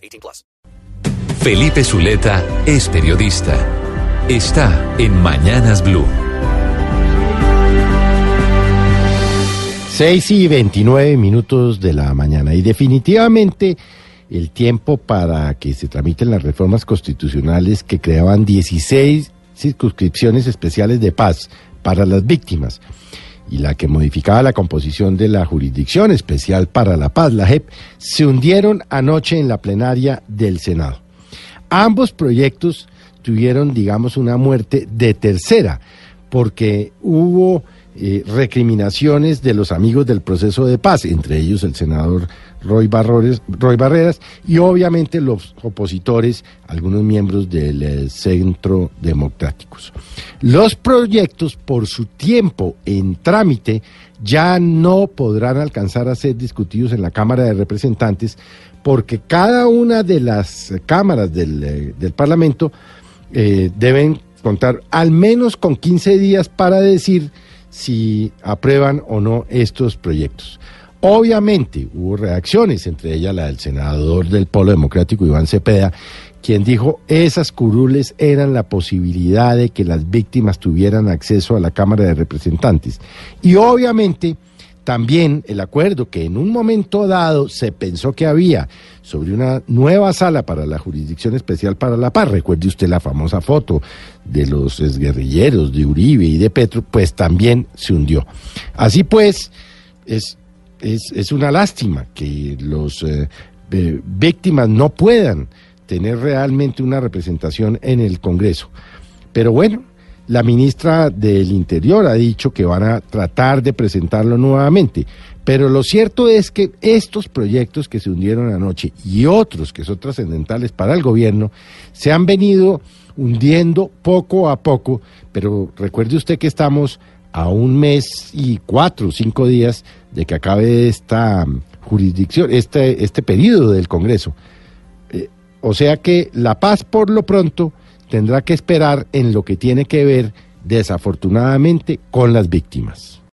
18 plus. Felipe Zuleta es periodista. Está en Mañanas Blue. 6 y 29 minutos de la mañana. Y definitivamente el tiempo para que se tramiten las reformas constitucionales que creaban 16 circunscripciones especiales de paz para las víctimas y la que modificaba la composición de la Jurisdicción Especial para la Paz, la JEP, se hundieron anoche en la plenaria del Senado. Ambos proyectos tuvieron, digamos, una muerte de tercera, porque hubo eh, recriminaciones de los amigos del proceso de paz, entre ellos el senador Roy, Roy Barreras y obviamente los opositores, algunos miembros del eh, Centro Democráticos. Los proyectos, por su tiempo en trámite, ya no podrán alcanzar a ser discutidos en la Cámara de Representantes porque cada una de las cámaras del, eh, del Parlamento deben contar al menos con 15 días para decir si aprueban o no estos proyectos. Obviamente hubo reacciones, entre ellas la del senador del Polo Democrático, Iván Cepeda, quien dijo esas curules eran la posibilidad de que las víctimas tuvieran acceso a la Cámara de Representantes. Y obviamente también el acuerdo que en un momento dado se pensó que había sobre una nueva sala para la Jurisdicción Especial para la Paz, recuerde usted la famosa foto de los exguerrilleros de Uribe y de Petro, pues también se hundió. Así pues, es, es, una lástima que los eh, víctimas no puedan tener realmente una representación en el Congreso. Pero bueno, la ministra del Interior ha dicho que van a tratar de presentarlo nuevamente. Pero lo cierto es que estos proyectos que se hundieron anoche y otros que son trascendentales para el gobierno se han venido hundiendo poco a poco, pero recuerde usted que estamos a un mes y cuatro o cinco días de que acabe esta jurisdicción, este, este periodo del Congreso. Eh, o sea que la paz por lo pronto tendrá que esperar en lo que tiene que ver, desafortunadamente, con las víctimas.